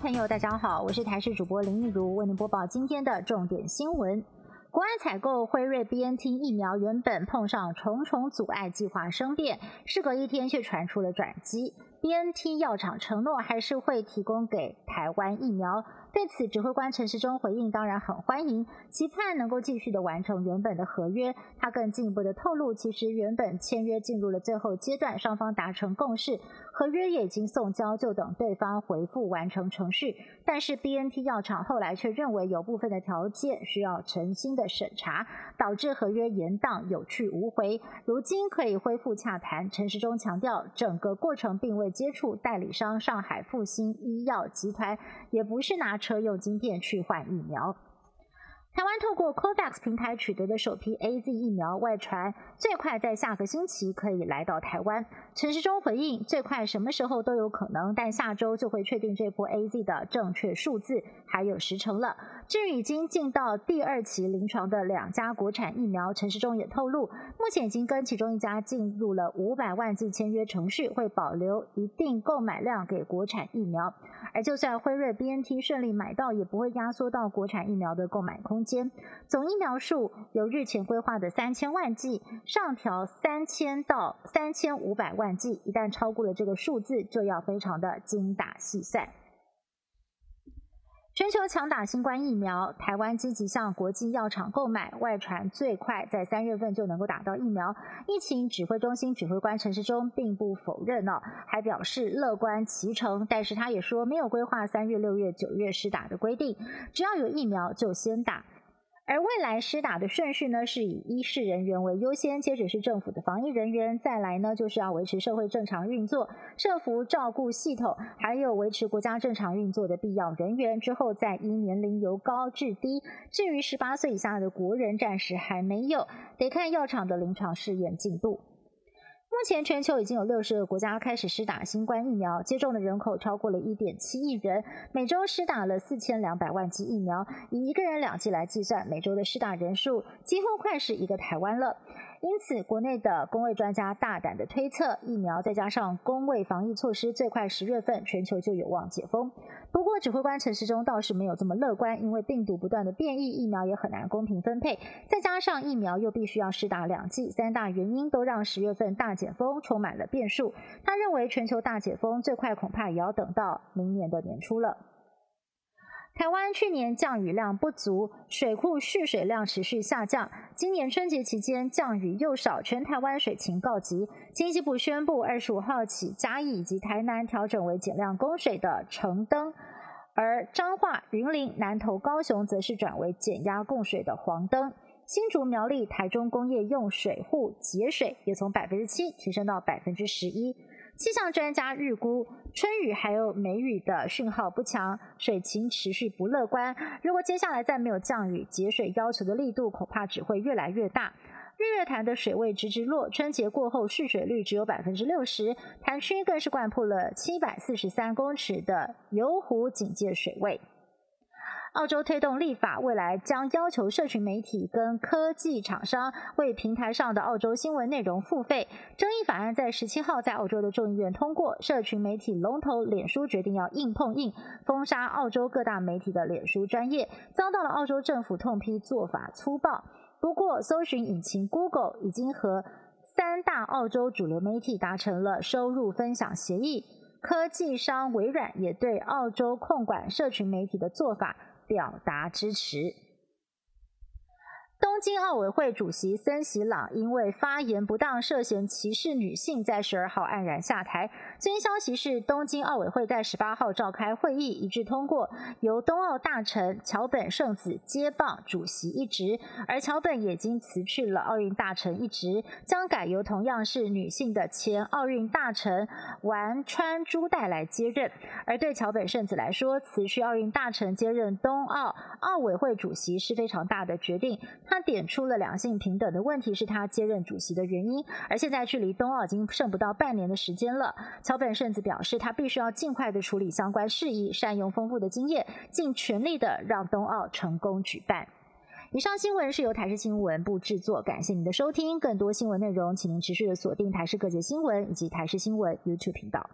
朋友，大家好，我是台视主播林玉如，为您播报今天的重点新闻。国外采购辉瑞 BNT 疫苗原本碰上重重阻碍，计划生变，事隔一天却传出了转机。BNT 药厂承诺还是会提供给台湾疫苗。对此，指挥官陈时中回应，当然很欢迎，期盼能够继续的完成原本的合约。他更进一步的透露，其实原本签约进入了最后阶段，双方达成共识，合约也已经送交，就等对方回复完成程序。但是 BNT 药厂后来却认为有部分的条件需要诚心的审查，导致合约延宕，有去无回。如今可以恢复洽谈，陈时中强调，整个过程并未接触代理商上海复兴医药集团，也不是拿。车用晶片去换疫苗。台湾透过 COVAX 平台取得的首批 A Z 疫苗外传，最快在下个星期可以来到台湾。陈时中回应，最快什么时候都有可能，但下周就会确定这波 A Z 的正确数字，还有时程了。至于已经进到第二期临床的两家国产疫苗，陈时中也透露，目前已经跟其中一家进入了五百万剂签约程序，会保留一定购买量给国产疫苗。而就算辉瑞 B N T 顺利买到，也不会压缩到国产疫苗的购买空。间间总疫苗数由日前规划的三千万剂上调三千到三千五百万剂，一旦超过了这个数字，就要非常的精打细算。全球强打新冠疫苗，台湾积极向国际药厂购买，外传最快在三月份就能够打到疫苗。疫情指挥中心指挥官陈时中并不否认哦，还表示乐观其成。但是他也说没有规划三月、六月、九月施打的规定，只要有疫苗就先打。而未来施打的顺序呢，是以医事人员为优先，接着是政府的防疫人员，再来呢就是要维持社会正常运作、社服照顾系统，还有维持国家正常运作的必要人员。之后再依年龄由高至低。至于十八岁以下的国人，暂时还没有，得看药厂的临床试验进度。目前全球已经有六十个国家开始施打新冠疫苗，接种的人口超过了一点七亿人，每周施打了四千两百万剂疫苗，以一个人两剂来计算，每周的施打人数几乎快是一个台湾了。因此，国内的工卫专家大胆的推测，疫苗再加上工卫防疫措施，最快十月份全球就有望解封。不过，指挥官陈时中倒是没有这么乐观，因为病毒不断的变异，疫苗也很难公平分配，再加上疫苗又必须要施打两剂，三大原因都让十月份大解封充满了变数。他认为，全球大解封最快恐怕也要等到明年的年初了。台湾去年降雨量不足，水库蓄水量持续下降。今年春节期间降雨又少，全台湾水情告急。经济部宣布，二十五号起，嘉义以及台南调整为减量供水的橙灯，而彰化、云林、南投、高雄则是转为减压供水的黄灯。新竹、苗栗、台中工业用水户节水也从百分之七提升到百分之十一。气象专家预估，春雨还有梅雨的讯号不强，水情持续不乐观。如果接下来再没有降雨，节水要求的力度恐怕只会越来越大。日月潭的水位直直落，春节过后蓄水率只有百分之六十，潭区更是灌破了七百四十三公尺的游湖警戒水位。澳洲推动立法，未来将要求社群媒体跟科技厂商为平台上的澳洲新闻内容付费。争议法案在十七号在澳洲的众议院通过，社群媒体龙头脸书决定要硬碰硬，封杀澳洲各大媒体的脸书专业，遭到了澳洲政府痛批做法粗暴。不过，搜寻引擎 Google 已经和三大澳洲主流媒体达成了收入分享协议，科技商微软也对澳洲控管社群媒体的做法。表达支持。东京奥委会主席森喜朗因为发言不当，涉嫌歧视女性，在十二号黯然下台。最新消息是，东京奥委会在十八号召开会议，一致通过由冬奥大臣桥本圣子接棒主席一职，而桥本也已经辞去了奥运大臣一职，将改由同样是女性的前奥运大臣丸川珠代来接任。而对桥本圣子来说，辞去奥运大臣接任冬奥奥委会主席是非常大的决定。他点出了两性平等的问题是他接任主席的原因，而现在距离冬奥已经剩不到半年的时间了。桥本圣子表示，他必须要尽快的处理相关事宜，善用丰富的经验，尽全力的让冬奥成功举办。以上新闻是由台视新闻部制作，感谢您的收听。更多新闻内容，请您持续的锁定台视各界新闻以及台视新闻 YouTube 频道。